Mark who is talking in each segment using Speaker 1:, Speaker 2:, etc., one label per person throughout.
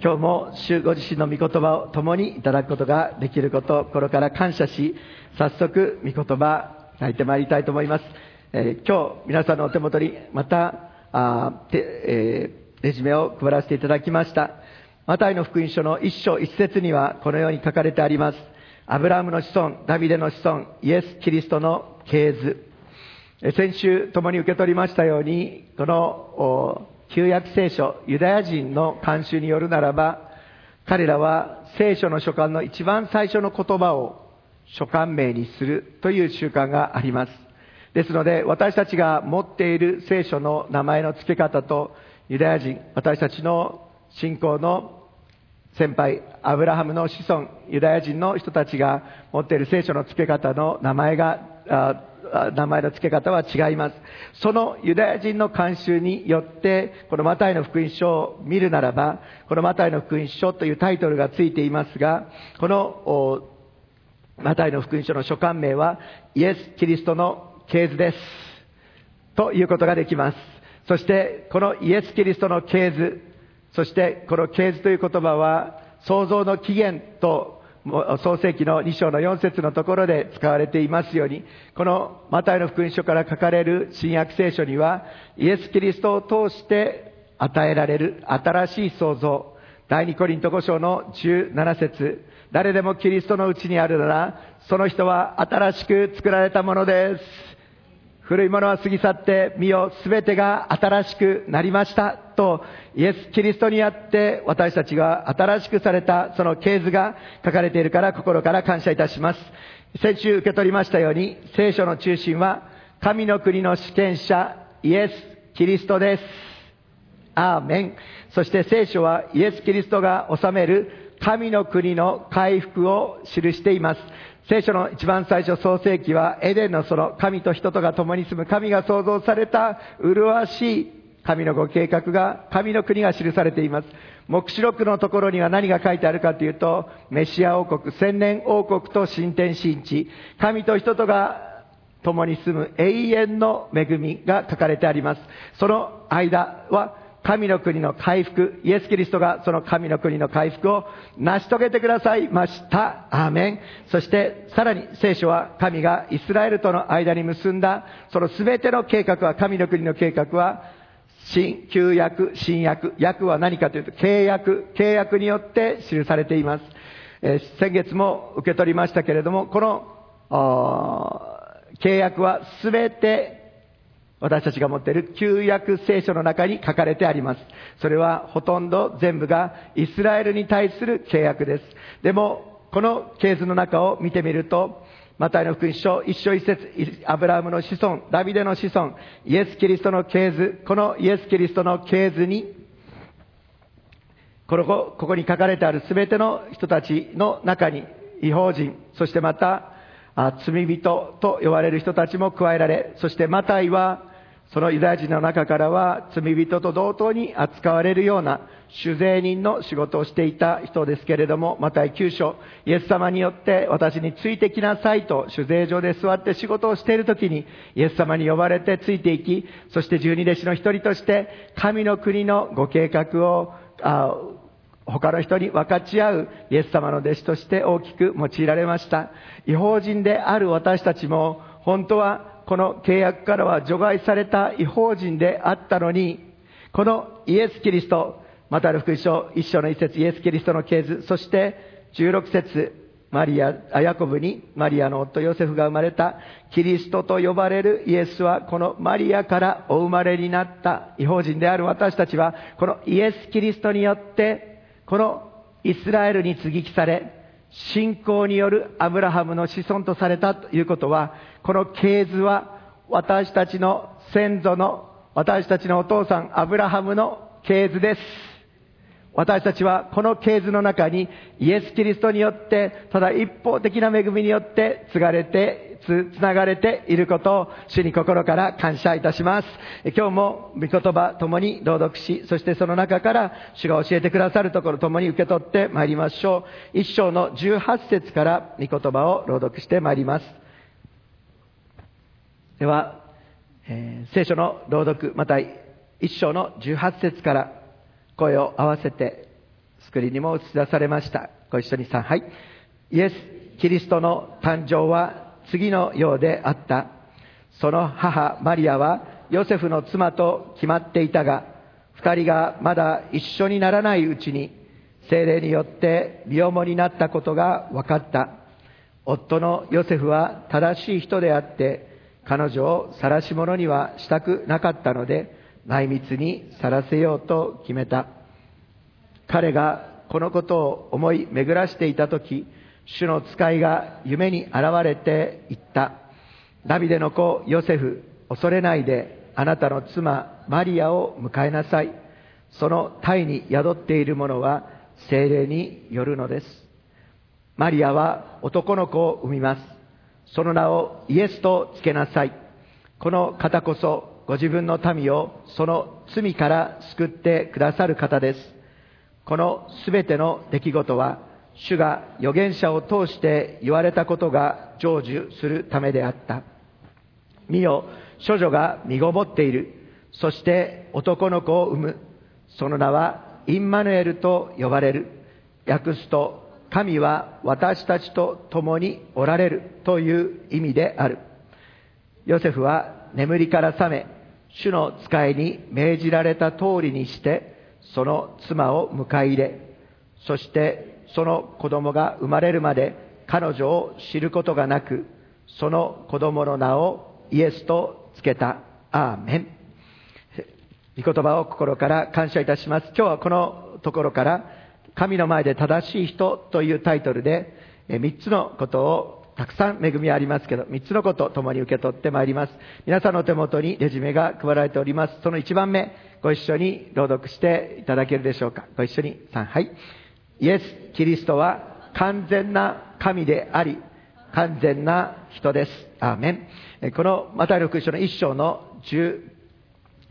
Speaker 1: 今日も主ご自身の御言葉を共にいただくことができること心から感謝し、早速御言葉、書いてまいりたいと思います。えー今日皆さんのお手元にまた、あーてえーレジュメを配らせていただきました。マタイの福音書の一章一節にはこのように書かれてあります。アブラハムの子孫、ダビデの子孫、イエス・キリストの系図。先週共に受け取りましたように、この旧約聖書、ユダヤ人の慣習によるならば、彼らは聖書の書簡の一番最初の言葉を書簡名にするという習慣があります。ですので、私たちが持っている聖書の名前の付け方と、ユダヤ人、私たちの信仰の先輩、アブラハムの子孫、ユダヤ人の人たちが持っている聖書の付け方の名前が、名前の付け方は違います。そのユダヤ人の慣習によって、このマタイの福音書を見るならば、このマタイの福音書というタイトルがついていますが、このマタイの福音書の書簡名は、イエス・キリストの系図です。ということができます。そして、このイエス・キリストの系図、そしてこの系図という言葉は、創造の起源と、創世記の2章の4節のところで使われていますように、このマタイの福音書から書かれる新約聖書には、イエス・キリストを通して与えられる新しい創造、第2コリント5章の17節誰でもキリストのうちにあるなら、その人は新しく作られたものです。古いものは過ぎ去って、身をすべてが新しくなりました。と、イエス・キリストにあって、私たちが新しくされた、その系図が書かれているから、心から感謝いたします。先週受け取りましたように、聖書の中心は、神の国の主権者、イエス・キリストです。アーメン。そして聖書はイエス・キリストが治める神の国の回復を記しています。聖書の一番最初創世記はエデンの園、神と人とが共に住む神が創造された麗しい神のご計画が、神の国が記されています。目視録のところには何が書いてあるかというと、メシア王国、千年王国と新天新地、神と人とが共に住む永遠の恵みが書かれてあります。その間は神の国の回復、イエス・キリストがその神の国の回復を成し遂げてくださいました。アーメン。そしてさらに聖書は神がイスラエルとの間に結んだその全ての計画は、神の国の計画は新、旧約、新約、約は何かというと契約、契約によって記されています。えー先月も受け取りましたけれども、この契約はすべて私たちが持っている旧約聖書の中に書かれてあります。それはほとんど全部がイスラエルに対する契約です。でも、この系図の中を見てみると、マタイの福音書一章一節、アブラハムの子孫、ダビデの子孫、イエス・キリストの系図、このイエス・キリストの系図に、このこここに書かれてある全ての人たちの中に、違法人、そしてまた、あ罪人と呼ばれる人たちも加えられ、そしてマタイは、そのユダヤ人の中からは罪人と同等に扱われるような酒税人の仕事をしていた人ですけれども、マタイ9章、イエス様によって私についてきなさいと酒税所で座って仕事をしている時にイエス様に呼ばれてついていき、そして十二弟子の一人として神の国のご計画をあ他の人に分かち合うイエス様の弟子として大きく用いられました。違法人である私たちも、本当はこの契約からは除外された違法人であったのに、このイエス・キリスト、またの福音書一章の一節イエス・キリストの系図、そして16節マリア、あヤコブにマリアの夫ヨセフが生まれたキリストと呼ばれるイエスはこのマリアからお生まれになった違法人である私たちはこのイエス・キリストによってこのイスラエルに接ぎ木され、信仰によるアブラハムの子孫とされたということは、この系図は私たちの先祖の、私たちのお父さんアブラハムの系図です。私たちはこの系図の中にイエス・キリストによって、ただ一方的な恵みによって継がれて、つ、つながれていることを主に心から感謝いたします。今日も御言葉ともに朗読し、そしてその中から主が教えてくださるところともに受け取ってまいりましょう。一章の18節から御言葉を朗読してまいります。では、えー聖書の朗読、また一章の18節から声を合わせてスクリーンにも映し出されました。ご一緒にさん、はい。イエス・キリストの誕生は次のようであった。その母マリアはヨセフの妻と決まっていたが、二人がまだ一緒にならないうちに、精霊によって身重になったことが分かった。夫のヨセフは正しい人であって、彼女を晒し者にはしたくなかったので、内密に晒せようと決めた。彼がこのことを思い巡らしていたとき、主の使いが夢に現れて言った。ダビデの子ヨセフ、恐れないで、あなたの妻マリアを迎えなさい。その体に宿っているものは精霊によるのです。マリアは男の子を産みます。その名をイエスとつけなさい。この方こそご自分の民をその罪から救ってくださる方です。このすべての出来事は、主が預言者を通して言われたことが成就するためであった。見よ、処女が身ごもっている。そして男の子を産む。その名はインマヌエルと呼ばれる。訳すと、神は私たちと共におられるという意味である。ヨセフは眠りから覚め、主の使いに命じられた通りにして、その妻を迎え入れ、そしてその子供が生まれるまで彼女を知ることがなく、その子供の名をイエスとつけた。アーメン。御言葉を心から感謝いたします。今日はこのところから、神の前で正しい人というタイトルで、3つのことをたくさん恵みありますけど、3つのこと共に受け取ってまいります。皆さんの手元にレジュメが配られております。その1番目、ご一緒に朗読していただけるでしょうか。ご一緒に、3、はい。イエス・キリストは完全な神であり、完全な人です。アーメン。このマタイの福音書の1章の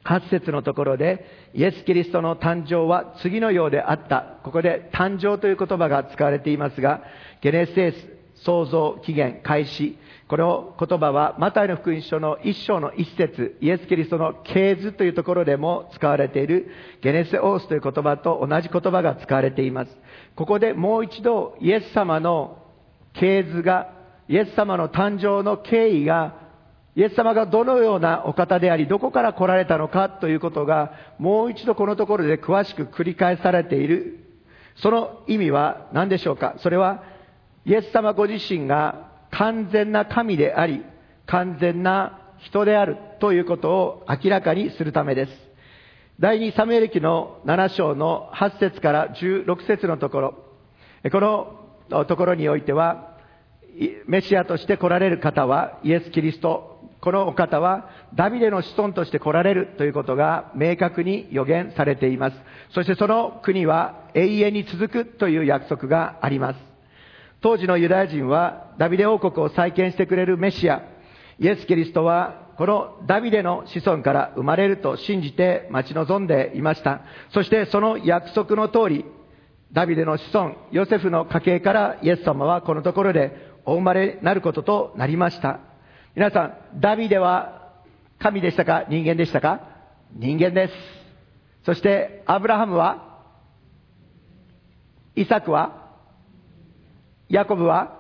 Speaker 1: 18節のところで、イエス・キリストの誕生は次のようであった。ここで誕生という言葉が使われていますが、ゲネセス、創造、起源、開始。この言葉は、マタイの福音書の一章の一節、イエス・キリストの系図というところでも使われている、ゲネセオースという言葉と同じ言葉が使われています。ここでもう一度、イエス様の系図が、イエス様の誕生の経緯が、イエス様がどのようなお方であり、どこから来られたのかということが、もう一度このところで詳しく繰り返されている。その意味は何でしょうか？それは、イエス様ご自身が完全な神であり、完全な人であるということを明らかにするためです。第二サムエル記の7章の8節から16節のところ、このところにおいては、メシアとして来られる方はイエス・キリスト、このお方はダビデの子孫として来られるということが明確に予言されています。そしてその国は永遠に続くという約束があります。当時のユダヤ人はダビデ王国を再建してくれるメシア、イエス・キリストはこのダビデの子孫から生まれると信じて待ち望んでいました。そしてその約束の通り、ダビデの子孫、ヨセフの家系からイエス様はこのところでお生まれになることとなりました。皆さん、ダビデは神でしたか？人間でしたか？人間です。そして、アブラハムはイサクはヤコブは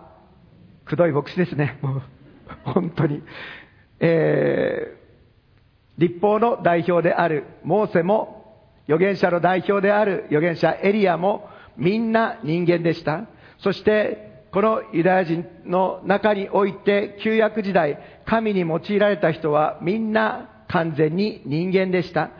Speaker 1: くどい牧師ですね。もう、本当に。えー、立法の代表であるモーセも、預言者の代表である預言者エリアも、みんな人間でした。そして、このユダヤ人の中において、旧約時代、神に用いられた人はみんな完全に人間でした。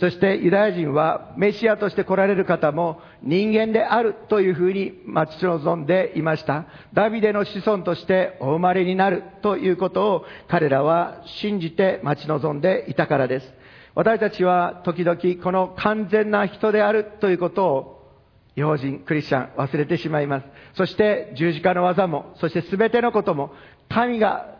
Speaker 1: そしてユダヤ人はメシアとして来られる方も人間であるというふうに待ち望んでいました。ダビデの子孫としてお生まれになるということを彼らは信じて待ち望んでいたからです。私たちは時々この完全な人であるということを用人、クリスチャン忘れてしまいます。そして十字架の技も、そして全てのことも神が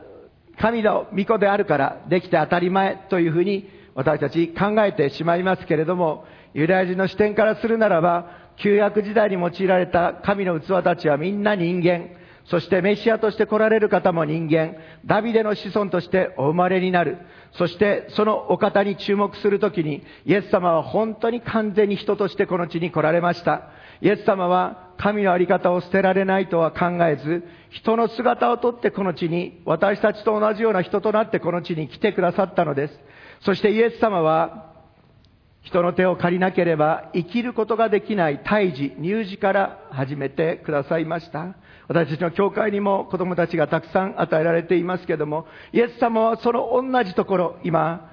Speaker 1: 神の御子であるからできて当たり前というふうに私たち考えてしまいますけれども、ユダヤ人の視点からするならば、旧約時代に用いられた神の器たちはみんな人間、そしてメシアとして来られる方も人間、ダビデの子孫としてお生まれになる。そしてそのお方に注目するときに、イエス様は本当に完全に人としてこの地に来られました。イエス様は神の在り方を捨てられないとは考えず、人の姿をとってこの地に、私たちと同じような人となってこの地に来てくださったのです。そしてイエス様は、人の手を借りなければ生きることができない胎児、乳児から始めてくださいました。私たちの教会にも子供たちがたくさん与えられていますけども、イエス様はその同じところ、今、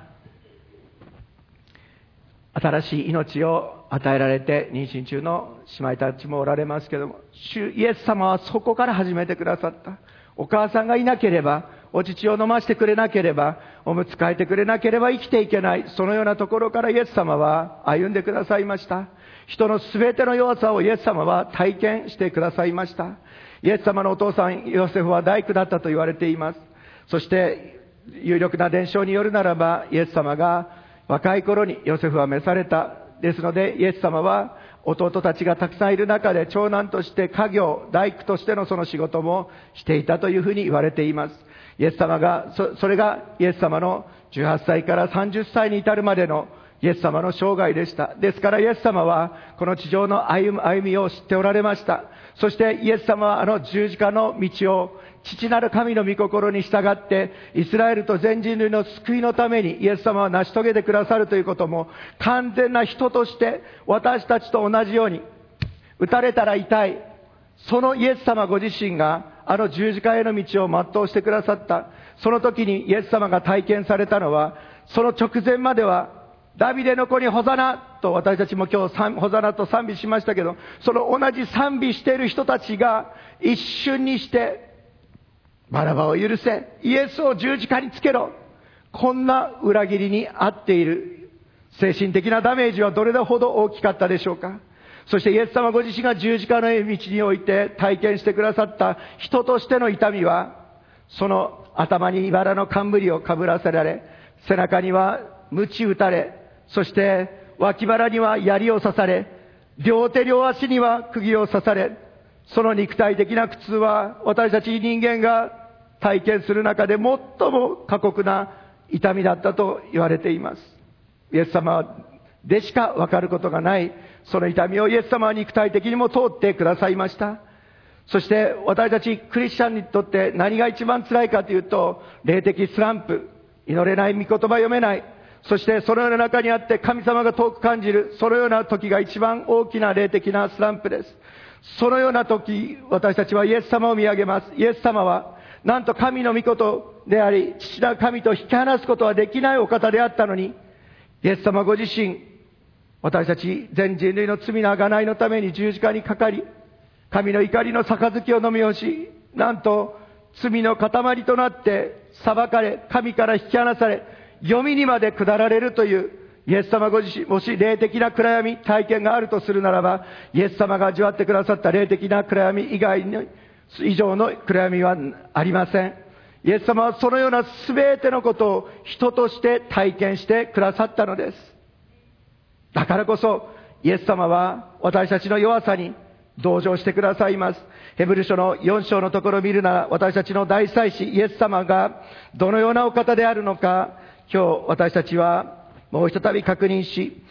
Speaker 1: 新しい命を与えられて妊娠中の姉妹たちもおられますけども、主イエス様はそこから始めてくださった。お母さんがいなければ、お乳を飲ませてくれなければ、おむつ替えてくれなければ生きていけない。そのようなところからイエス様は歩んでくださいました。人の全ての弱さをイエス様は体験してくださいました。イエス様のお父さん、ヨセフは大工だったと言われています。そして、有力な伝承によるならば、イエス様が若い頃にヨセフは召された。ですので、イエス様は弟たちがたくさんいる中で長男として家業、大工としてのその仕事もしていたというふうに言われています。イエス様が、そそれがイエス様の18歳から30歳に至るまでのイエス様の生涯でした。ですからイエス様はこの地上の歩みを知っておられました。そしてイエス様はあの十字架の道を父なる神の御心に従って、イスラエルと全人類の救いのためにイエス様は成し遂げてくださるということも、完全な人として私たちと同じように、打たれたら痛い、そのイエス様ご自身があの十字架への道を全うしてくださった。その時にイエス様が体験されたのは、その直前まではダビデの子にホザナと私たちも今日ホザナと賛美しましたけど、その同じ賛美している人たちが一瞬にしてバラバを許せ、イエスを十字架につけろ。こんな裏切りに遭っている精神的なダメージはどれほど大きかったでしょうか。そしてイエス様ご自身が十字架の道において体験してくださった人としての痛みは、その頭に茨の冠をかぶらせられ、背中には鞭打たれ、そして脇腹には槍を刺され、両手両足には釘を刺され、その肉体的な苦痛は私たち人間が体験する中で最も過酷な痛みだったと言われています。イエス様でしかわかることがない、その痛みをイエス様は肉体的にも通ってくださいました。そして私たちクリスチャンにとって何が一番辛いかというと、霊的スランプ、祈れない、御言葉読めない、そしてそのような中にあって神様が遠く感じる、そのような時が一番大きな霊的なスランプです。そのような時、私たちはイエス様を見上げます。イエス様は、なんと神の御事であり、父な神と引き離すことはできないお方であったのに、イエス様ご自身、私たち全人類の罪の贖いのために十字架にかかり、神の怒りの杯を飲み干し、なんと罪の塊となって裁かれ、神から引き離され、読みにまで下られるという、イエス様ご自身、もし霊的な暗闇、体験があるとするならば、イエス様が味わってくださった霊的な暗闇以外に、以上の暗闇はありません。イエス様はそのような全てのことを人として体験してくださったのです。だからこそ、イエス様は私たちの弱さに同情してくださいます。ヘブル書の4章のところを見るなら、私たちの大祭司イエス様がどのようなお方であるのか、今日私たちはもう一度確認し、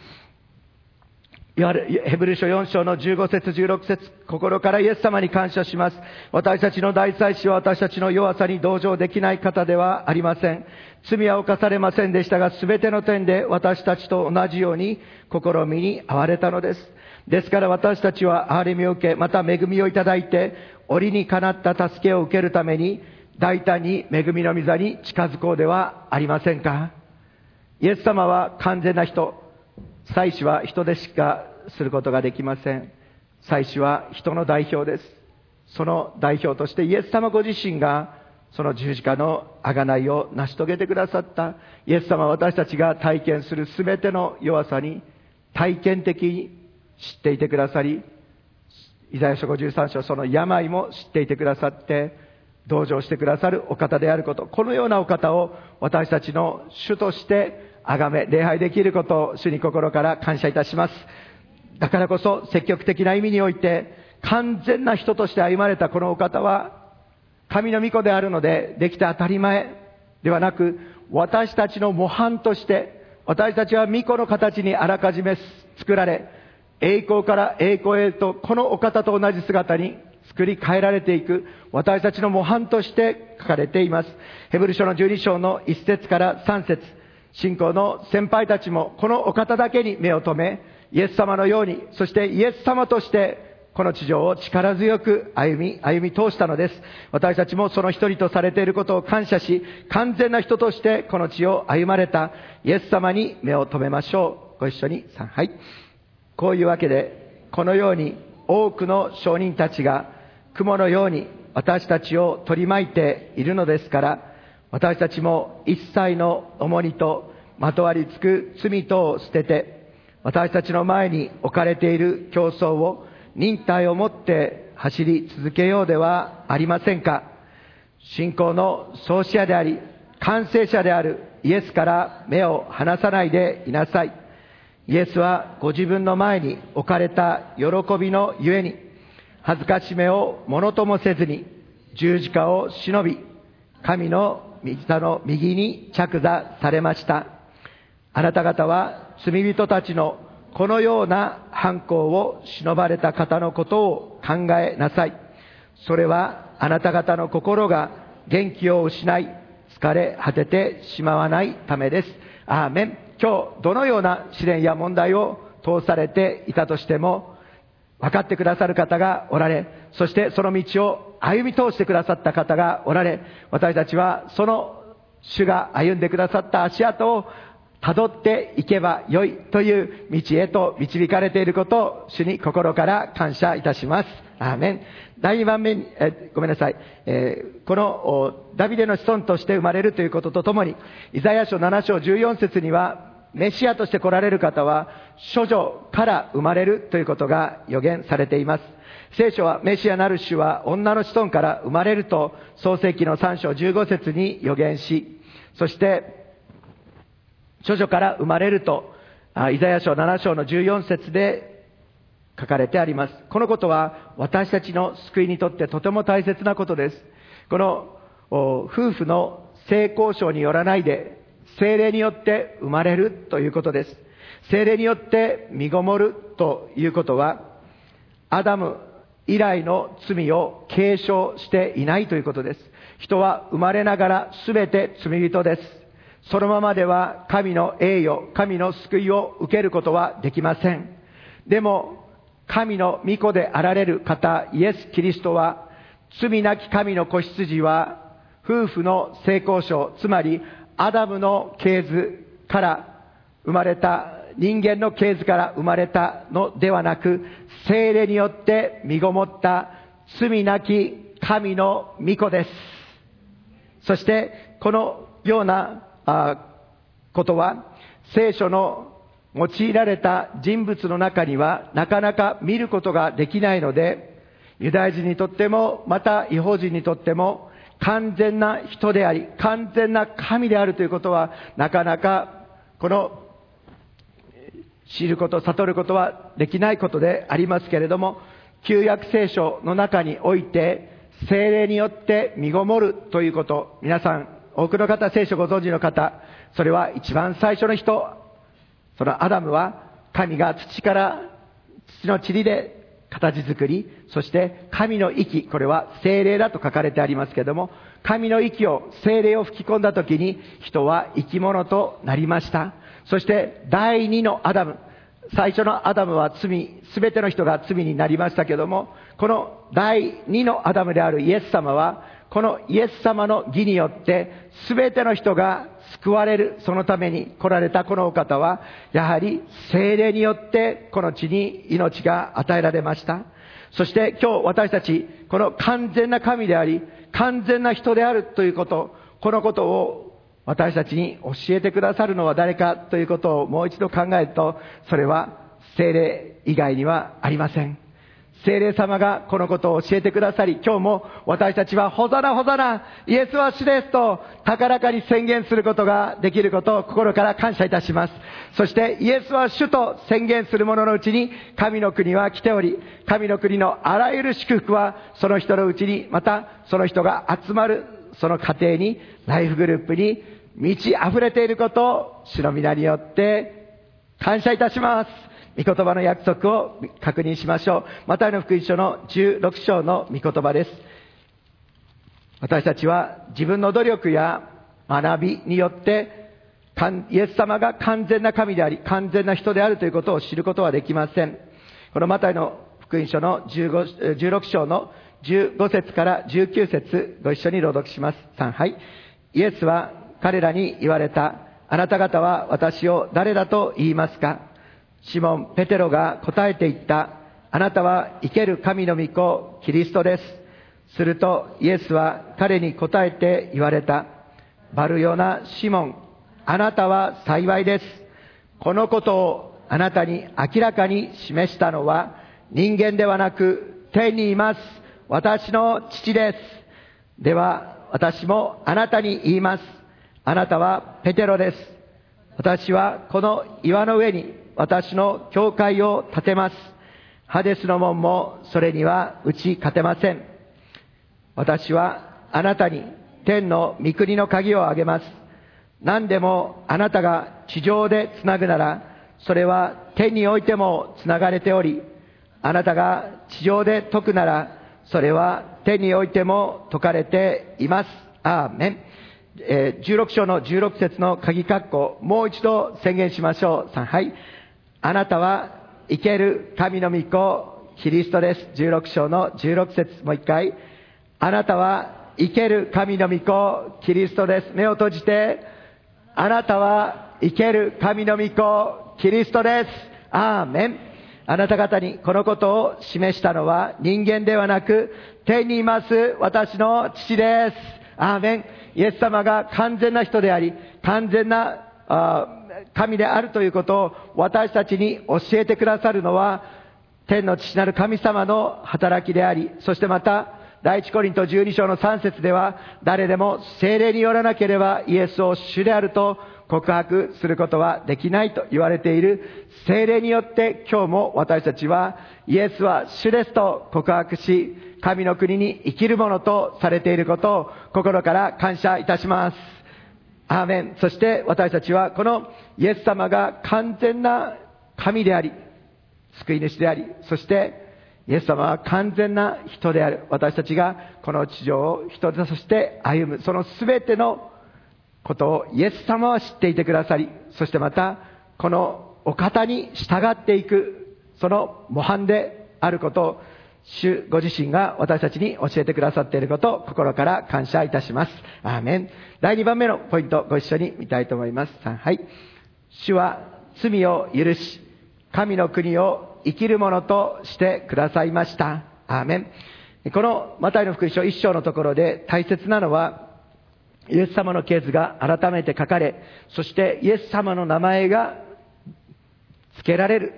Speaker 1: ヘブル書4章の15節16節心からイエス様に感謝します。私たちの大祭司は私たちの弱さに同情できない方ではありません。罪は犯されませんでしたが、すべての点で私たちと同じように試みに遭われたのです。ですから私たちは憐れみを受け、また恵みをいただいて、折にかなった助けを受けるために、大胆に恵みの御座に近づこうではありませんかイエス様は完全な人。祭司は人でしかすることができません。祭司は人の代表です。その代表としてイエス様ご自身がその十字架の贖いを成し遂げてくださったイエス様は私たちが体験する全ての弱さに体験的に知っていてくださり、イザヤ書53章その病も知っていてくださって、同情してくださるお方であること、このようなお方を私たちの主として崇め、礼拝できることを主に心から感謝いたします。だからこそ積極的な意味において完全な人として歩まれたこのお方は神の御子であるのでできて当たり前ではなく私たちの模範として私たちは御子の形にあらかじめ作られ栄光から栄光へとこのお方と同じ姿に作り変えられていく私たちの模範として書かれています。ヘブル書の12章の1節から3節信仰の先輩たちもこのお方だけに目を留め、イエス様のように、そしてイエス様としてこの地上を力強く歩み、歩み通したのです。私たちもその一人とされていることを感謝し、完全な人としてこの地を歩まれたイエス様に目を留めましょう。ご一緒に、はい。こういうわけで、このように多くの証人たちが雲のように私たちを取り巻いているのですから、私たちも一切の重荷とまとわりつく罪とを捨てて、私たちの前に置かれている競争を忍耐を持って走り続けようではありませんか。信仰の創始者であり、完成者であるイエスから目を離さないでいなさい。イエスはご自分の前に置かれた喜びのゆえに、恥ずかしめをものともせずに、十字架を忍び、神の御座の右に着座されました。あなた方は罪人たちのこのような犯行を忍ばれた方のことを考えなさい。それはあなた方の心が元気を失い、疲れ果ててしまわないためです。アーメン。今日どのような試練や問題を通されていたとしても、分かってくださる方がおられ、そしてその道を歩み通してくださった方がおられ、私たちはその主が歩んでくださった足跡を辿っていけばよいという道へと導かれていることを主に心から感謝いたします。アーメン。第2番目に、えごめんなさい、えー、このダビデの子孫として生まれるということとともに、イザヤ書7章14節には、メシアとして来られる方は、処女から生まれるということが予言されています。聖書はメシアなる主は女の子孫から生まれると創世記の3章15節に予言し、そして処女から生まれると、イザヤ書7章の14節で書かれてあります。このことは私たちの救いにとってとても大切なことです。この夫婦の性交渉によらないで、精霊によって生まれるということです。精霊によって身ごもるということは、アダム以来の罪を継承していないということです。人は生まれながら全て罪人です。そのままでは神の栄誉、神の救いを受けることはできません。でも、神の御子であられる方、イエス・キリストは、罪なき神の子羊は、夫婦の成功症、つまり、アダムの系図から生まれた、人間の系図から生まれたのではなく、精霊によって身ごもった罪なき神の御子です。そして、このようなことは、聖書の用いられた人物の中にはなかなか見ることができないので、ユダヤ人にとっても、また違法人にとっても、完全な人であり、完全な神であるということは、なかなか、この、知ること、悟ることはできないことでありますけれども、旧約聖書の中において、精霊によって身ごもるということ、皆さん多くの方、聖書ご存知の方、それは一番最初の人、そのアダムは神が土から、土の塵で形作り、そして神の息、これは精霊だと書かれてありますけども、神の息を、精霊を吹き込んだ時に人は生き物となりました。そして第二のアダム、最初のアダムは罪、すべての人が罪になりましたけども、この第二のアダムであるイエス様は、このイエス様の義によって、すべての人が救われる、そのために来られたこのお方は、やはり精霊によってこの地に命が与えられました。そして今日私たち、この完全な神であり、完全な人であるということ、このことを私たちに教えてくださるのは誰かということをもう一度考えると、それは精霊以外にはありません。聖霊様がこのことを教えてくださり、今日も私たちはホザナホザナ、イエスは主ですと高らかに宣言することができることを心から感謝いたします。そしてイエスは主と宣言する者のうちに神の国は来ており、神の国のあらゆる祝福はその人のうちに、またその人が集まるその家庭に、ライフグループに満ち溢れていることを主の皆によって感謝いたします。御言葉の約束を確認しましょう。マタイの福音書の16章の御言葉です。私たちは自分の努力や学びによってイエス様が完全な神であり、完全な人であるということを知ることはできません。このマタイの福音書の15 16章の15節から19節ご一緒に朗読します。3、はい。イエスは彼らに言われた。あなた方は私を誰だと言いますか？シモン・ペテロが答えて言った。あなたは生ける神の御子、キリストです。するとイエスは彼に答えて言われた。バルヨナ・シモン、あなたは幸いです。このことをあなたに明らかに示したのは人間ではなく天にいます。私の父です。では私もあなたに言います。あなたはペテロです。私はこの岩の上に私の教会を建てます。ハデスの門もそれには打ち勝てません。私はあなたに天の御国の鍵をあげます。何でもあなたが地上でつなぐなら、それは天においてもつながれており、あなたが地上で解くなら、それは天においても解かれています。アーメン。え、16章の16節の鍵括弧、もう一度宣言しましょう。はい。あなたは生ける神の御子、キリストです。16章の16節もう一回。あなたは生ける神の御子、キリストです。目を閉じて、あなたは生ける神の御子、キリストです。アーメン。あなた方にこのことを示したのは人間ではなく、天にいます私の父です。アーメン。イエス様が完全な人であり、完全な神であるということを私たちに教えてくださるのは、天の父なる神様の働きであり、そしてまた、第一コリント12章の3節では、誰でも精霊によらなければイエスを主であると告白することはできないと言われている精霊によって今日も私たちはイエスは主ですと告白し、神の国に生きるものとされていることを心から感謝いたします。アーメン。そして私たちはこのイエス様が完全な神であり、救い主であり、そしてイエス様は完全な人である。私たちがこの地上を人として歩む。その全てのことをイエス様は知っていてくださり、そしてまた、このお方に従っていく、その模範であることを、主ご自身が私たちに教えてくださっていることを心から感謝いたします。アーメン。第2番目のポイントご一緒に見たいと思います。はい。主は罪を許し、神の国を生きるものとしてくださいました。アーメン。このマタイの福音書一章のところで大切なのは、イエス様の系図が改めて書かれ、そしてイエス様の名前が付けられる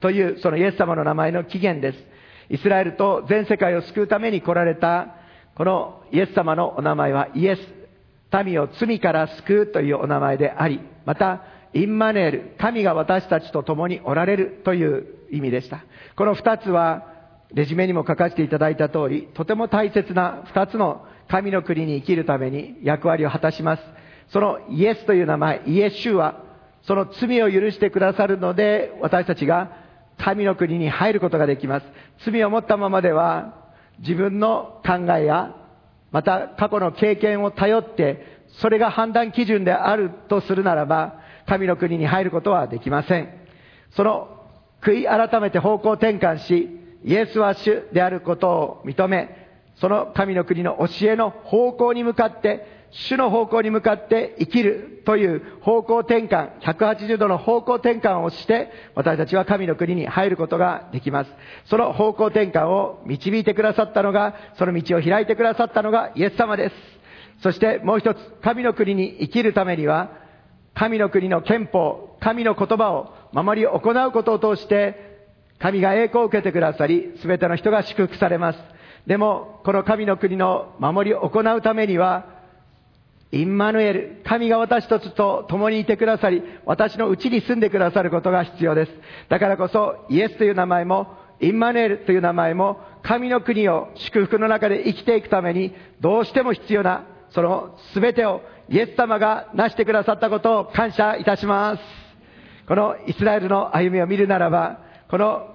Speaker 1: という、そのイエス様の名前の起源です。イスラエルと全世界を救うために来られた、このイエス様のお名前はイエス、民を罪から救うというお名前であり、また、インマネール、神が私たちと共におられるという意味でした。この二つは、レジュメにも書かせていただいた通り、とても大切な二つの神の国に生きるために役割を果たします。そのイエスという名前、イエシュは、その罪を許してくださるので、私たちが神の国に入ることができます。罪を持ったままでは、自分の考えや、また過去の経験を頼って、それが判断基準であるとするならば、神の国に入ることはできません。その悔い改めて方向転換し、イエスは主であることを認め、その神の国の教えの方向に向かって、主の方向に向かって生きるという方向転換、180度の方向転換をして、私たちは神の国に入ることができます。その方向転換を導いてくださったのが、その道を開いてくださったのがイエス様です。そしてもう一つ、神の国に生きるためには、神の国の憲法、神の言葉を守り行うことを通して、神が栄光を受けてくださり、すべての人が祝福されます。でも、この神の国の守りを行うためには、インマヌエル、神が私たちと共にいてくださり、私のうちに住んでくださることが必要です。だからこそ、イエスという名前も、インマヌエルという名前も、神の国を祝福の中で生きていくために、どうしても必要な、その全てをイエス様が成してくださったことを感謝いたします。このイスラエルの歩みを見るならば、この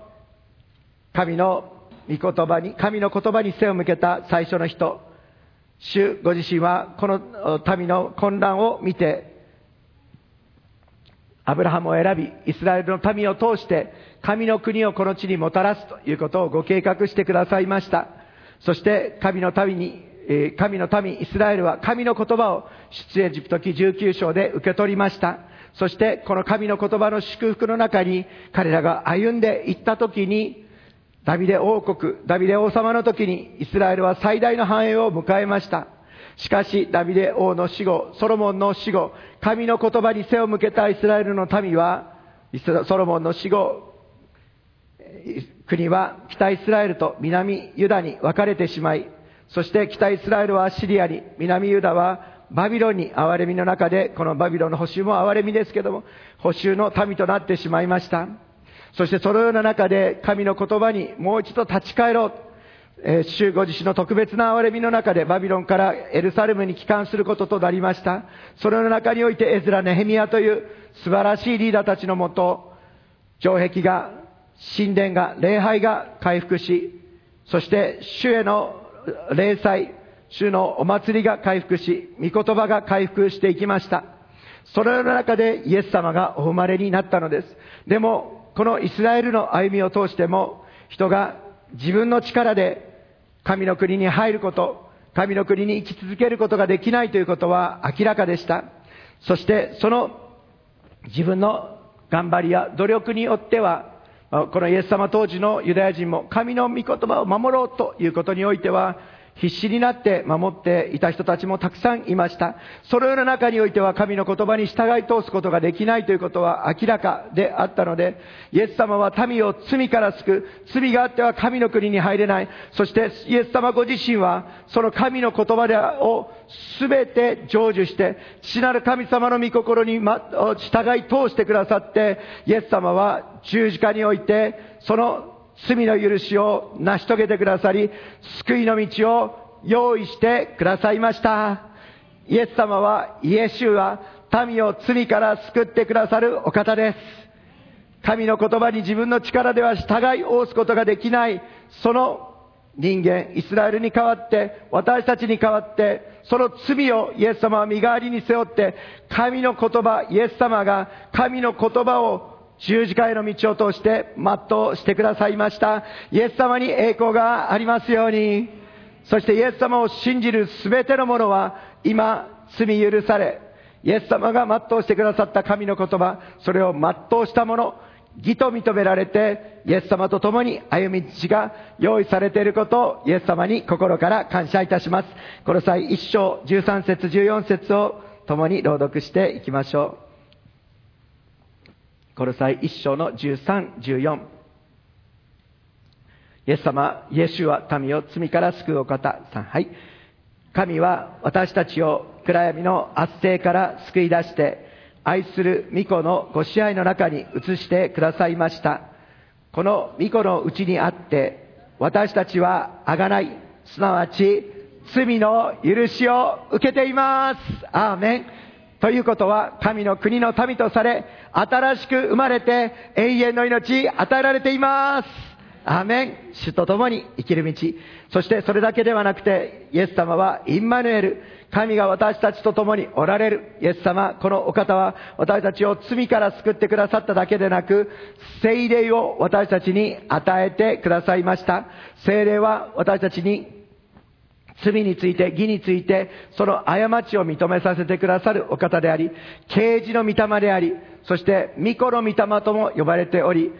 Speaker 1: 神の御言葉に、神の言葉に背を向けた最初の人、主ご自身はこの民の混乱を見て、アブラハムを選び、イスラエルの民を通して、神の国をこの地にもたらすということをご計画してくださいました。そして神の民に、神の民イスラエルは神の言葉を出エジプト記19章で受け取りました。そしてこの神の言葉の祝福の中に彼らが歩んでいった時にダビデ王国、ダビデ王様の時にイスラエルは最大の繁栄を迎えました。しかし、ダビデ王の死後、ソロモンの死後、神の言葉に背を向けたイスラエルの民は、ソロモンの死後、国は北イスラエルと南ユダに分かれてしまい、そして北イスラエルはシリアに、南ユダはバビロンに憐れみの中で、このバビロンの補修も憐れみですけども、補修の民となってしまいました。そしてそのような中で神の言葉にもう一度立ち返ろう。えー、主ご自身の特別な憐れみの中でバビロンからエルサレムに帰還することとなりました。その中においてエズラ・ネヘミヤという素晴らしいリーダーたちのもと、城壁が、神殿が、礼拝が回復し、そして主への礼祭、主のお祭りが回復し、御言葉が回復していきました。そのような中でイエス様がお生まれになったのです。でも、このイスラエルの歩みを通しても、人が自分の力で神の国に入ること、神の国に生き続けることができないということは明らかでした。そしてその自分の頑張りや努力によっては、このイエス様当時のユダヤ人も神の御言葉を守ろうということにおいては、必死になって守っていた人たちもたくさんいました。そのような中においては神の言葉に従い通すことができないということは明らかであったので、イエス様は民を罪から救う。罪があっては神の国に入れない。そしてイエス様ご自身はその神の言葉をすべて成就して、父なる神様の御心に、従い通してくださって、イエス様は十字架において、その罪の許しを成し遂げてくださり、救いの道を用意してくださいました。イエス様は、イエシュは民を罪から救ってくださるお方です。神の言葉に自分の力では従い応すことができない、その人間、イスラエルに代わって、私たちに代わって、その罪をイエス様は身代わりに背負って、神の言葉、イエス様が神の言葉を十字架への道を通して全うしてくださいました。イエス様に栄光がありますように。そしてイエス様を信じるすべてのものは今罪許され、イエス様が全うしてくださった神の言葉、それを全うしたもの、義と認められて、イエス様と共に歩み道が用意されていることをイエス様に心から感謝いたします。この際、一章13節14節を共に朗読していきましょう。この際一章の13、14。イエス様、イエシュは民を罪から救うお方。3、はい。神は私たちを暗闇の圧政から救い出して、愛する御子のご支配の中に移してくださいました。この御子のうちにあって、私たちはあがない、すなわち罪の許しを受けています。アーメン。ということは、神の国の民とされ、新しく生まれて永遠の命与えられています。アメン。主と共に生きる道。そしてそれだけではなくて、イエス様はインマヌエル。神が私たちと共におられる。イエス様、このお方は私たちを罪から救ってくださっただけでなく、聖霊を私たちに与えてくださいました。聖霊は私たちに罪について、義について、その過ちを認めさせてくださるお方であり、啓示の御霊であり、そして御子の御霊とも呼ばれており、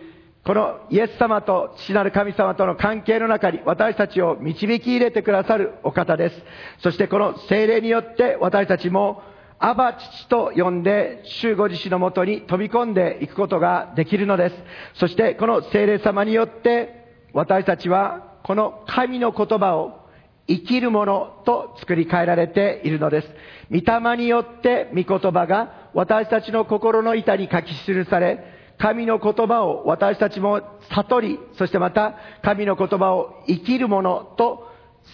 Speaker 1: このイエス様と父なる神様との関係の中に私たちを導き入れてくださるお方です。そしてこの精霊によって私たちもアバ父と呼んで、主ご自身のもとに飛び込んでいくことができるのです。そしてこの精霊様によって私たちはこの神の言葉を生きるものと作り変えられているのです。御霊によって御言葉が私たちの心の板に書き記され、神の言葉を私たちも悟り、そしてまた神の言葉を生きるものと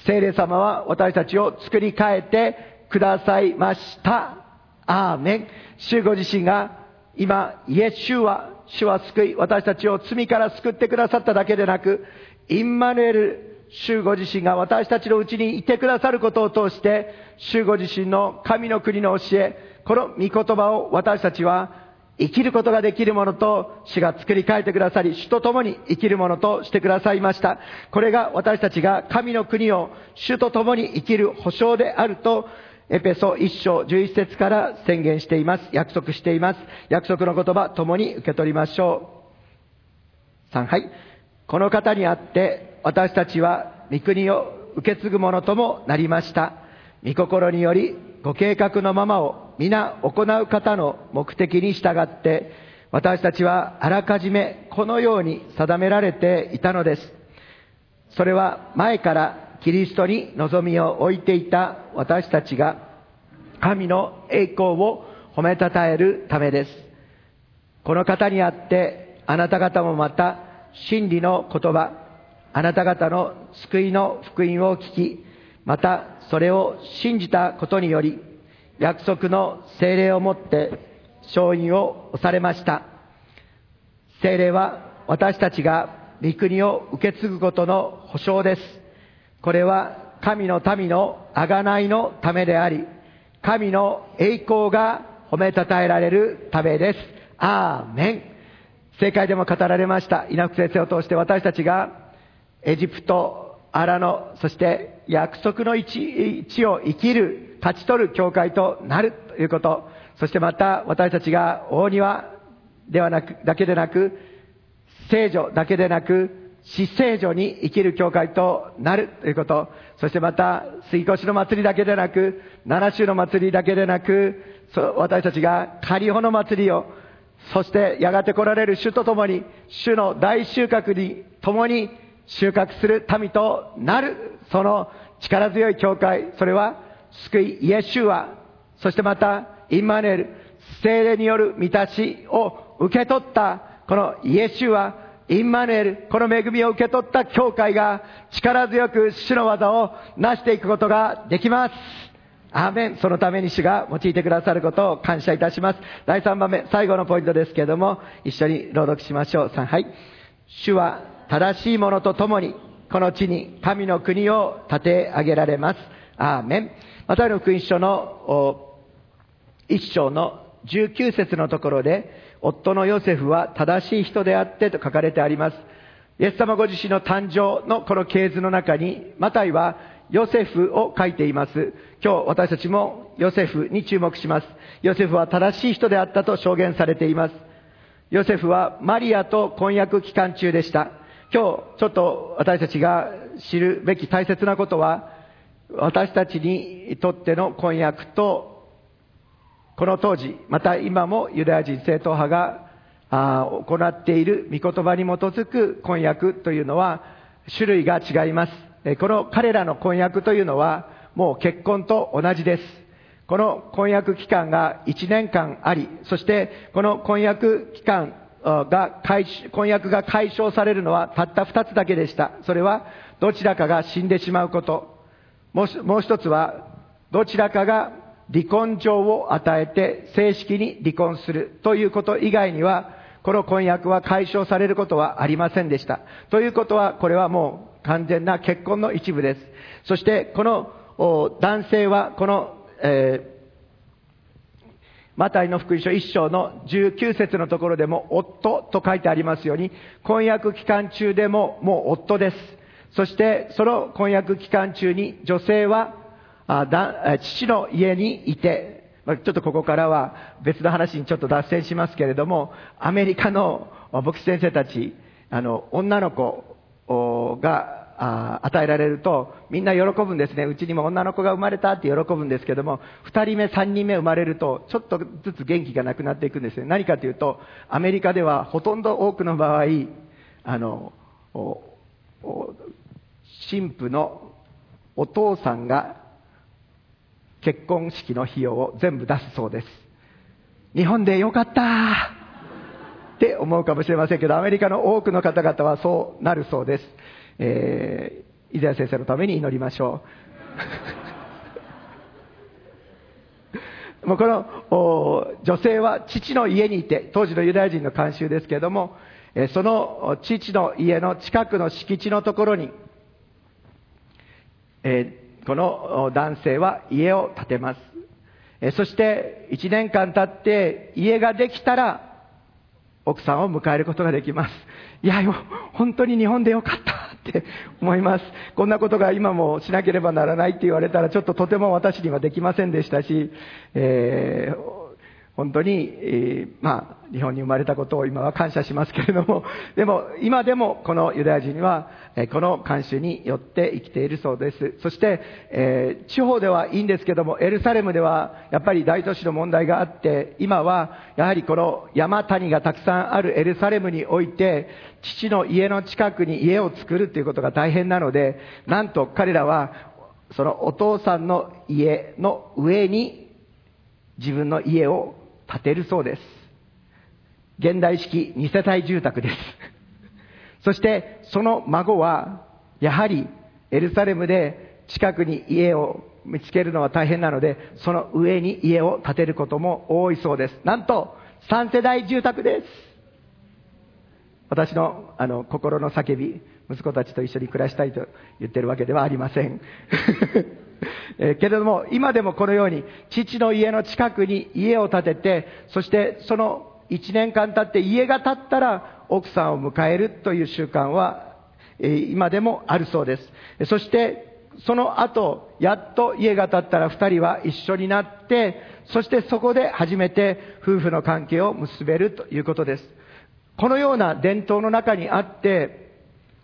Speaker 1: 聖霊様は私たちを作り変えてくださいました。アーメン。主ご自身が今、イエスは、主は救い、私たちを罪から救ってくださっただけでなく、インマヌエル、主ご自身が私たちのうちにいてくださることを通して、主ご自身の神の国の教え、この御言葉を私たちは生きることができるものと主が作り変えてくださり、主と共に生きるものとしてくださいました。これが私たちが神の国を主と共に生きる保証であると、エペソ1章11節から宣言しています。約束しています。約束の言葉、共に受け取りましょう。3、はい。この方にあって、私たちは御国を受け継ぐものともなりました。御心によりご計画のままを皆行う方の目的に従って、私たちはあらかじめこのように定められていたのです。それは前からキリストに望みを置いていた私たちが神の栄光を褒めたたえるためです。この方にあってあなた方もまた真理の言葉、あなた方の救いの福音を聞き、またそれを信じたことにより、約束の精霊をもって勝因を押されました。精霊は私たちが御国を受け継ぐことの保証です。これは神の民の贖いのためであり、神の栄光が褒めたたえられるためです。アーメン。正解でも語られました。稲福先生を通して私たちがエジプト、荒野、そして約束の地を生きる、勝ち取る教会となるということ、そしてまた私たちが大庭ではなく、だけでなく、聖女だけでなく、死聖女に生きる教会となるということ、そしてまた、水越の祭りだけでなく、七種の祭りだけでなく、私たちが仮穂の祭りを、そしてやがて来られる主と共に、主の大収穫に共に収穫する民となる、その力強い教会、それは救い、イエシュア、そしてまた、インマネル、精霊による満たしを受け取った、このイエシュア、インマネル、この恵みを受け取った教会が力強く主の技を成していくことができます。アーメン。そのために主が用いてくださることを感謝いたします。第3番目、最後のポイントですけれども、一緒に朗読しましょう。3、はい。主は正しいものとともに、この地に神の国を建て上げられます。アーメン。マタイの福音書の一章の19節のところで、夫のヨセフは正しい人であってと書かれてあります。イエス様ご自身の誕生のこの系図の中に、マタイはヨセフを書いています。今日私たちもヨセフに注目します。ヨセフは正しい人であったと証言されています。ヨセフはマリアと婚約期間中でした。今日ちょっと私たちが知るべき大切なことは、私たちにとっての婚約と、この当時、また今もユダヤ人正統派が行っている御言葉に基づく婚約というのは種類が違います。この彼らの婚約というのはもう結婚と同じです。この婚約期間が1年間あり、そしてこの婚約期間が婚約が解消されるのはたった二つだけでした。それはどちらかが死んでしまうこと。もう一つはどちらかが離婚状を与えて正式に離婚するということ以外にはこの婚約は解消されることはありませんでした。ということはこれはもう完全な結婚の一部です。そしてこの男性はこの、えマタイの福音書1章の19節のところでも、夫と書いてありますように、婚約期間中でももう夫です。そして、その婚約期間中に女性は、父の家にいて、ちょっとここからは別の話にちょっと脱線しますけれども、アメリカの牧師先生たち、あの、女の子があ与えられると、みんな喜ぶんですね。うちにも女の子が生まれたって喜ぶんですけども、二人目、三人目生まれると、ちょっとずつ元気がなくなっていくんですね。何かというと、アメリカではほとんど多くの場合、あの、神父のお父さんが結婚式の費用を全部出すそうです。日本でよかったって思うかもしれませんけど、アメリカの多くの方々はそうなるそうです。えー、伊沢先生のために祈りましょう。もうこの女性は父の家にいて、当時のユダヤ人の慣習ですけれどもえ、その父の家の近くの敷地のところに、えこの男性は家を建てます。えそして1年間経って家ができたら奥さんを迎えることができます。いや、本当に日本でよかったって思います。こんなことが今もしなければならないって言われたらちょっととても私にはできませんでしたし、えー本当に、えー、まあ、日本に生まれたことを今は感謝しますけれども、でも、今でもこのユダヤ人は、え、この慣習によって生きているそうです。そして、えー、地方ではいいんですけども、エルサレムでは、やっぱり大都市の問題があって、今は、やはりこの山谷がたくさんあるエルサレムにおいて、父の家の近くに家を作るということが大変なので、なんと彼らは、そのお父さんの家の上に自分の家を建てるそうです。現代式2世帯住宅です。そしてその孫はやはりエルサレムで近くに家を見つけるのは大変なので、その上に家を建てることも多いそうです。なんと3世代住宅です。私のあの心の叫び、息子たちと一緒に暮らしたいと言ってるわけではありません。えけれども、今でもこのように、父の家の近くに家を建てて、そしてその1年間経って家が建ったら奥さんを迎えるという習慣は、え今でもあるそうです。そして、その後、やっと家が建ったら二人は一緒になって、そしてそこで初めて夫婦の関係を結べるということです。このような伝統の中にあって、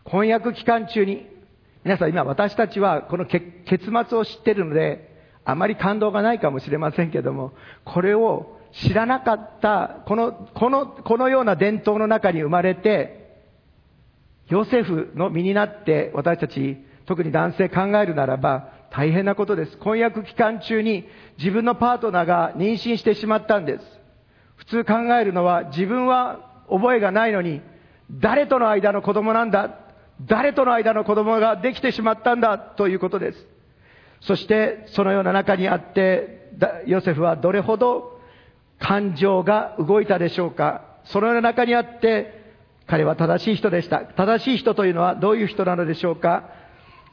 Speaker 1: 婚約期間中に皆さん今私たちはこの結末を知ってるので、あまり感動がないかもしれませんけども、これを知らなかった、この、この、このような伝統の中に生まれて、ヨセフの身になって私たち、特に男性考えるならば大変なことです。婚約期間中に自分のパートナーが妊娠してしまったんです。普通考えるのは自分は覚えがないのに誰との間の子供なんだ誰との間の子供ができてしまったんだということです。そしてそのような中にあって、ヨセフはどれほど感情が動いたでしょうか。そのような中にあって、彼は正しい人でした。正しい人というのはどういう人なのでしょうか。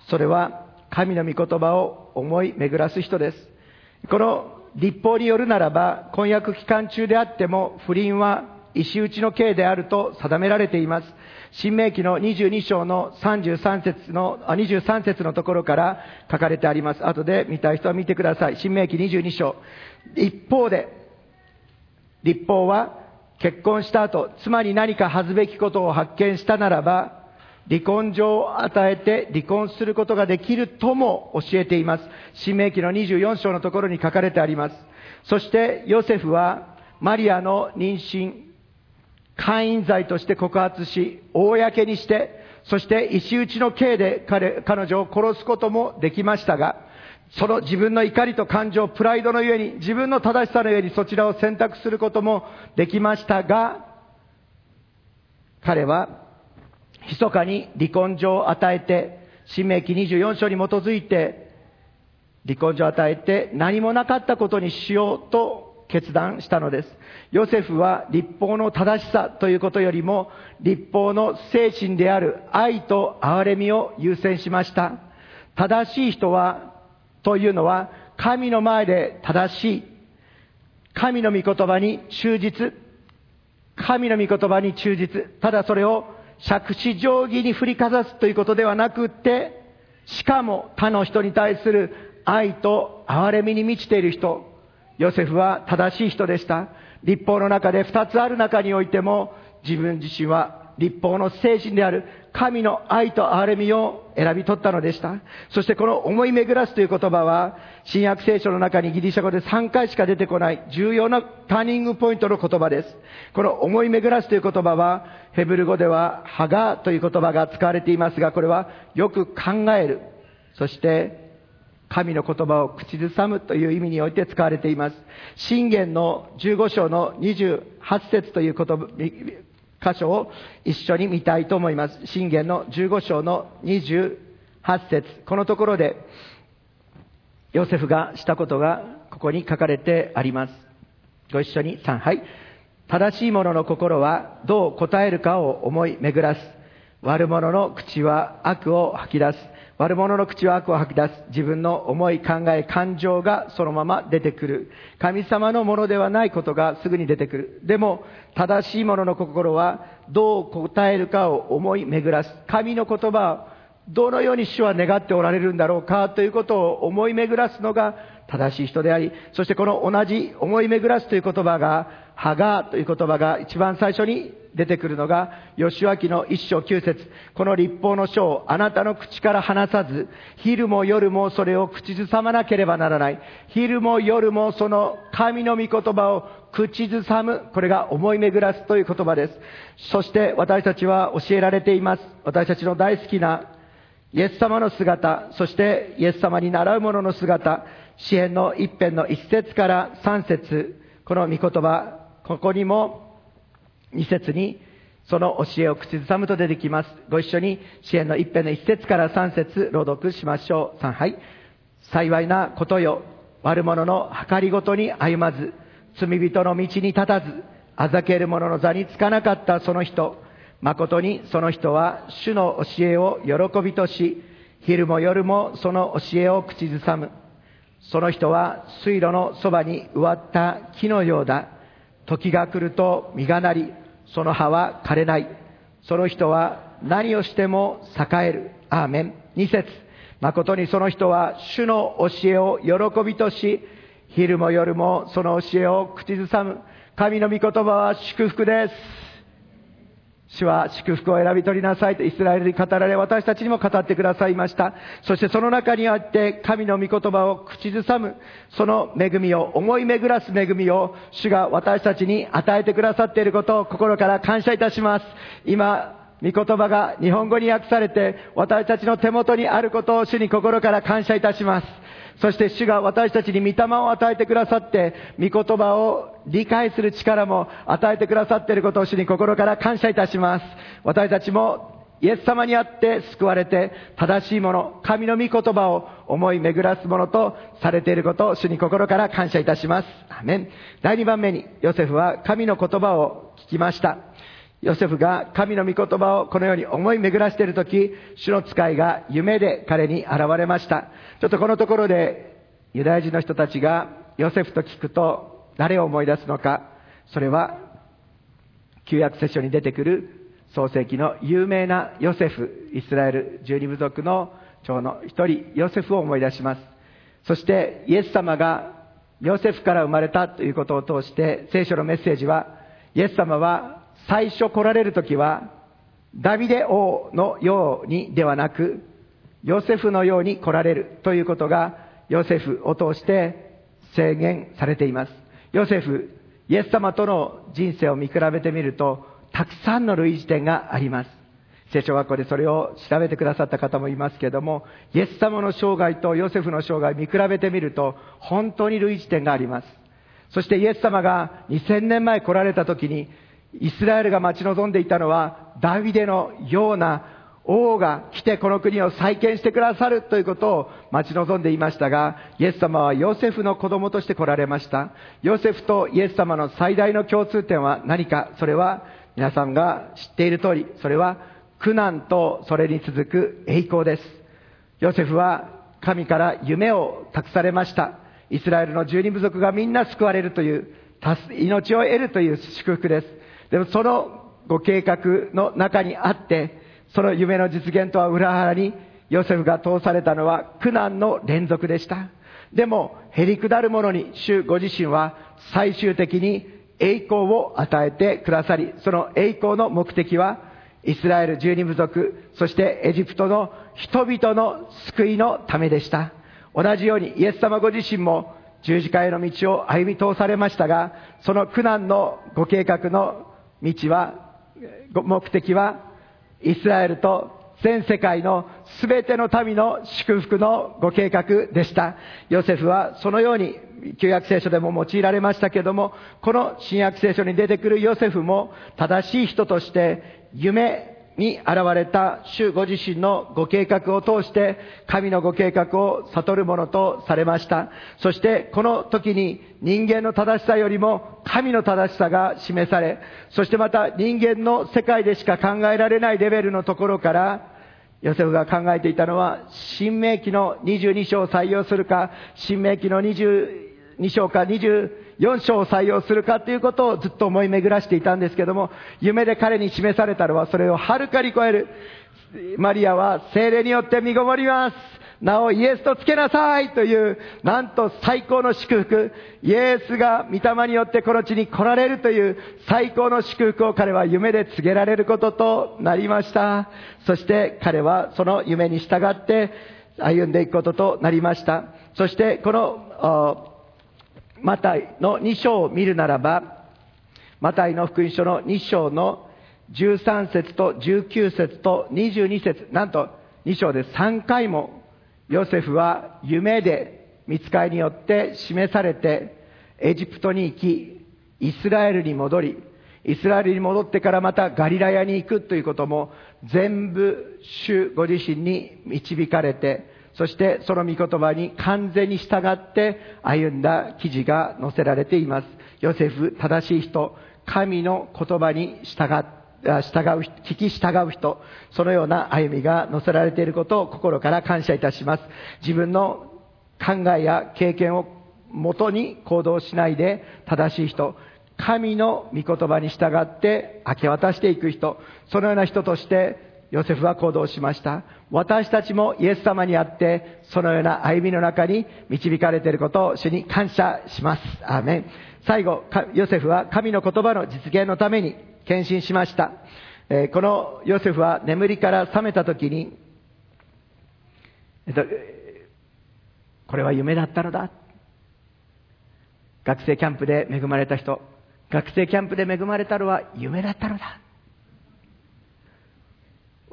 Speaker 1: それは神の御言葉を思い巡らす人です。この立法によるならば、婚約期間中であっても不倫は石打ちの刑であると定められています。新明記の22章の33節の、あ、23節のところから書かれてあります。後で見たい人は見てください。新明記22章。一方で、立法は結婚した後、妻に何か恥ずべきことを発見したならば、離婚状を与えて離婚することができるとも教えています。新明記の24章のところに書かれてあります。そしてヨセフはマリアの妊娠、会員罪として告発し、公にして、そして石打ちの刑で彼彼女を殺すこともできましたが、その自分の怒りと感情、プライドのゆえに、自分の正しさのゆえにそちらを選択することもできましたが、彼は、密かに離婚状を与えて、新明記24章に基づいて、離婚状を与えて何もなかったことにしようと決断したのです。ヨセフは立法の正しさということよりも、立法の精神である愛と憐れみを優先しました。正しい人は、というのは、神の前で正しい。神の御言葉に忠実。神の御言葉に忠実。ただそれを借子定規に振りかざすということではなくって、しかも他の人に対する愛と憐れみに満ちている人。ヨセフは正しい人でした。立法の中で二つある中においても、自分自身は立法の精神である神の愛と憐れみを選び取ったのでした。そしてこの思い巡らすという言葉は、新約聖書の中にギリシャ語で3回しか出てこない重要なターニングポイントの言葉です。この思い巡らすという言葉は、ヘブル語ではハガという言葉が使われていますが、これはよく考える。そして神の言葉を口ずさむという意味において使われています。信玄の15章の28節という言葉、箇所を一緒に見たいと思います。信玄の15章の28節このところで、ヨセフがしたことがここに書かれてあります。ご一緒に3、はい。正しい者の心はどう答えるかを思い巡らす。悪者の口は悪を吐き出す。悪者の口は悪を吐き出す。自分の思い、考え、感情がそのまま出てくる。神様のものではないことがすぐに出てくる。でも、正しい者の心はどう答えるかを思い巡らす。神の言葉をどのように主は願っておられるんだろうかということを思い巡らすのが正しい人であり、そしてこの同じ思い巡らすという言葉が、ハガーという言葉が一番最初に出てくるのが、吉脇の一章九節この立法の書をあなたの口から離さず、昼も夜もそれを口ずさまなければならない。昼も夜もその神の御言葉を口ずさむ。これが思い巡らすという言葉です。そして私たちは教えられています。私たちの大好きなイエス様の姿、そしてイエス様に習う者の姿、詩篇の一編の一節から三節、この御言葉、ここにも二節にその教えを口ずさむと出てきます。ご一緒に詩篇の一編の一節から三節朗読しましょう。三杯。幸いなことよ。悪者の計りごとに歩まず、罪人の道に立たず、あざける者の座につかなかったその人、誠にその人は主の教えを喜びとし、昼も夜もその教えを口ずさむ。その人は水路のそばに植わった木のようだ。時が来ると実がなり、その葉は枯れない。その人は何をしても栄える。アーメン。二節。誠にその人は主の教えを喜びとし、昼も夜もその教えを口ずさむ。神の御言葉は祝福です。主は祝福を選び取りなさいとイスラエルに語られ私たちにも語ってくださいました。そしてその中にあって神の御言葉を口ずさむその恵みを思い巡らす恵みを主が私たちに与えてくださっていることを心から感謝いたします。今御言葉が日本語に訳されて私たちの手元にあることを主に心から感謝いたします。そして主が私たちに御霊を与えてくださって、御言葉を理解する力も与えてくださっていることを主に心から感謝いたします。私たちもイエス様にあって救われて正しいもの、神の御言葉を思い巡らすものとされていることを主に心から感謝いたします。アメン。第2番目にヨセフは神の言葉を聞きました。ヨセフが神の御言葉をこのように思い巡らしているとき、主の使いが夢で彼に現れました。ちょっとこのところでユダヤ人の人たちがヨセフと聞くと誰を思い出すのか、それは旧約聖書に出てくる創世記の有名なヨセフ、イスラエル十二部族の長の一人、ヨセフを思い出します。そしてイエス様がヨセフから生まれたということを通して聖書のメッセージは、イエス様は最初来られる時は、ダビデ王のようにではなく、ヨセフのように来られるということが、ヨセフを通して制限されています。ヨセフ、イエス様との人生を見比べてみると、たくさんの類似点があります。聖書学校でそれを調べてくださった方もいますけれども、イエス様の生涯とヨセフの生涯を見比べてみると、本当に類似点があります。そしてイエス様が2000年前来られた時に、イスラエルが待ち望んでいたのは、ダビデのような王が来てこの国を再建してくださるということを待ち望んでいましたが、イエス様はヨセフの子供として来られました。ヨセフとイエス様の最大の共通点は何か？それは皆さんが知っている通り、それは苦難とそれに続く栄光です。ヨセフは神から夢を託されました。イスラエルの十二部族がみんな救われるという、命を得るという祝福です。でもそのご計画の中にあって、その夢の実現とは裏腹に、ヨセフが通されたのは苦難の連続でした。でも、へりくだる者に主ご自身は最終的に栄光を与えてくださり、その栄光の目的は、イスラエル十二部族、そしてエジプトの人々の救いのためでした。同じようにイエス様ご自身も十字架への道を歩み通されましたが、その苦難のご計画の道は、目的は、イスラエルと全世界の全ての民の祝福のご計画でした。ヨセフはそのように旧約聖書でも用いられましたけども、この新約聖書に出てくるヨセフも正しい人として夢に現れた主ご自身のご計画を通して神のご計画を悟るものとされました。そしてこの時に人間の正しさよりも神の正しさが示され、そしてまた人間の世界でしか考えられないレベルのところからヨセフが考えていたのは、新明記の22章を採用するか、新明記の22章か20 4章を採用するかということをずっと思い巡らしていたんですけども、夢で彼に示されたのはそれをはるかに超える。マリアは精霊によって身ごもります。なおイエスとつけなさいという、なんと最高の祝福。イエスが御霊によってこの地に来られるという最高の祝福を彼は夢で告げられることとなりました。そして彼はその夢に従って歩んでいくこととなりました。そしてこの、マタイの2章を見るならば、マタイの福音書の2章の13節と19節と22節なんと2章で3回もヨセフは夢で見つかりによって示されて、エジプトに行き、イスラエルに戻り、イスラエルに戻ってからまたガリラヤに行くということも全部主ご自身に導かれて、そしてその御言葉に完全に従って歩んだ記事が載せられています。ヨセフ、正しい人、神の言葉に従従う、聞き従う人、そのような歩みが載せられていることを心から感謝いたします。自分の考えや経験をもとに行動しないで正しい人、神の御言葉に従って明け渡していく人、そのような人としてヨセフは行動しました。私たちもイエス様にあって、そのような歩みの中に導かれていることを主に感謝します。アーメン。最後、ヨセフは神の言葉の実現のために献身しました。えー、このヨセフは眠りから覚めた時に、えっと、これは夢だったのだ。学生キャンプで恵まれた人、学生キャンプで恵まれたのは夢だったのだ。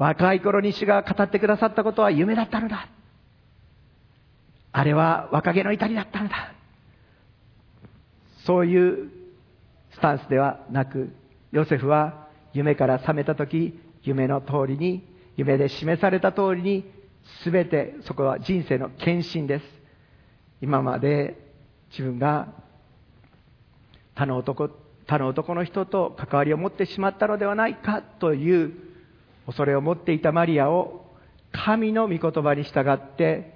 Speaker 1: 若い頃に主が語ってくださったことは夢だったのだ。あれは若気の至りだったのだ。そういうスタンスではなく、ヨセフは夢から覚めた時、夢の通りに、夢で示された通りに、すべてそこは人生の献身です。今まで自分が他の男、他の男の人と関わりを持ってしまったのではないかという恐れを持っていたマリアを神の御言葉に従って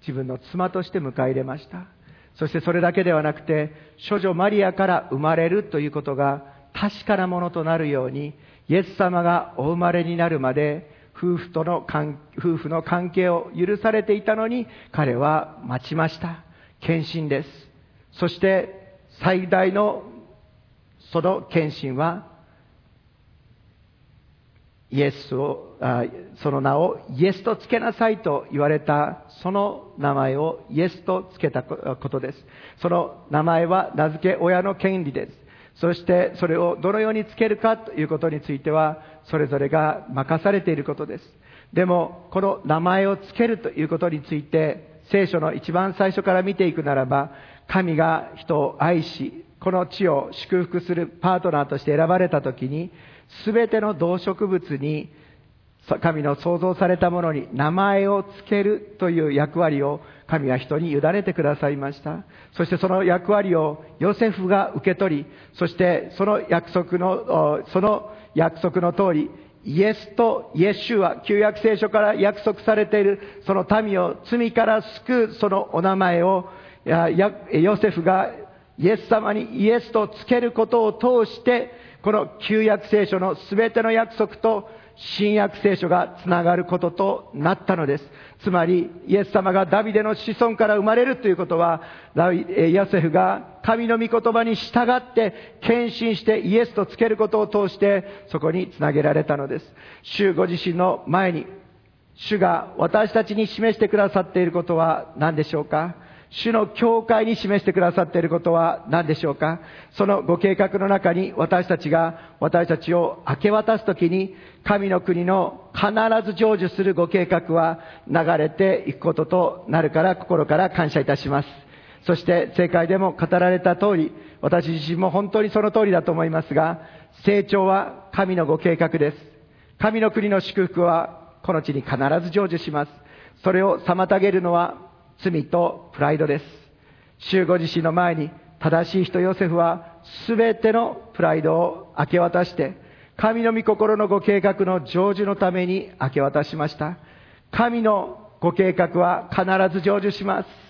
Speaker 1: 自分の妻として迎え入れました。そしてそれだけではなくて、処女マリアから生まれるということが確かなものとなるように、イエス様がお生まれになるまで、夫婦との夫婦の関係を許されていたのに、彼は待ちました。献身です。そして、最大のその献身は、イエスをあ、その名をイエスとつけなさいと言われた、その名前をイエスとつけたことです。その名前は名付け親の権利です。そしてそれをどのようにつけるかということについては、それぞれが任されていることです。でも、この名前をつけるということについて、聖書の一番最初から見ていくならば、神が人を愛し、この地を祝福するパートナーとして選ばれたときに、すべての動植物に神の創造されたものに名前を付けるという役割を神は人に委ねてくださいました。そしてその役割をヨセフが受け取り、そしてその約束の、その約束の通り、イエスとイエシュは旧約聖書から約束されているその民を罪から救うそのお名前をヨセフがイエス様にイエスとつけることを通してこの旧約聖書の全ての約束と新約聖書がつながることとなったのです。つまり、イエス様がダビデの子孫から生まれるということは、ヤセフが神の御言葉に従って献身してイエスとつけることを通してそこにつなげられたのです。主ご自身の前に、主が私たちに示してくださっていることは何でしょうか？主の教会に示してくださっていることは何でしょうか？そのご計画の中に私たちが私たちを明け渡すときに神の国の必ず成就するご計画は流れていくこととなるから心から感謝いたします。そして正解でも語られた通り、私自身も本当にその通りだと思いますが、成長は神のご計画です。神の国の祝福はこの地に必ず成就します。それを妨げるのは罪とプライドです。主ご自身の前に正しい人ヨセフは全てのプライドを明け渡して、神の御心のご計画の成就のために明け渡しました。神のご計画は必ず成就します。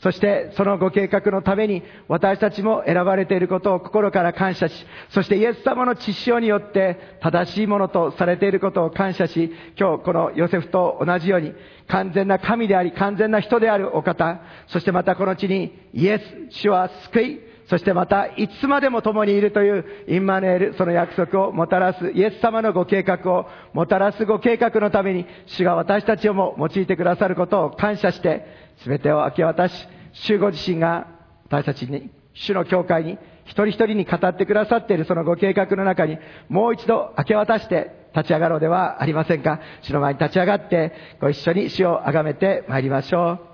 Speaker 1: そしてそのご計画のために私たちも選ばれていることを心から感謝し、そしてイエス様の血潮によって正しいものとされていることを感謝し、今日このヨセフと同じように完全な神であり完全な人であるお方、そしてまたこの地にイエス、主は救い、そしてまたいつまでも共にいるというインマネール、その約束をもたらすイエス様のご計画をもたらすご計画のために主が私たちをも用いてくださることを感謝して全てを明け渡し、主ご自身が私たちに、主の教会に、一人一人に語ってくださっているそのご計画の中に、もう一度明け渡して立ち上がろうではありませんか。主の前に立ち上がって、ご一緒に主を崇めてまいりましょう。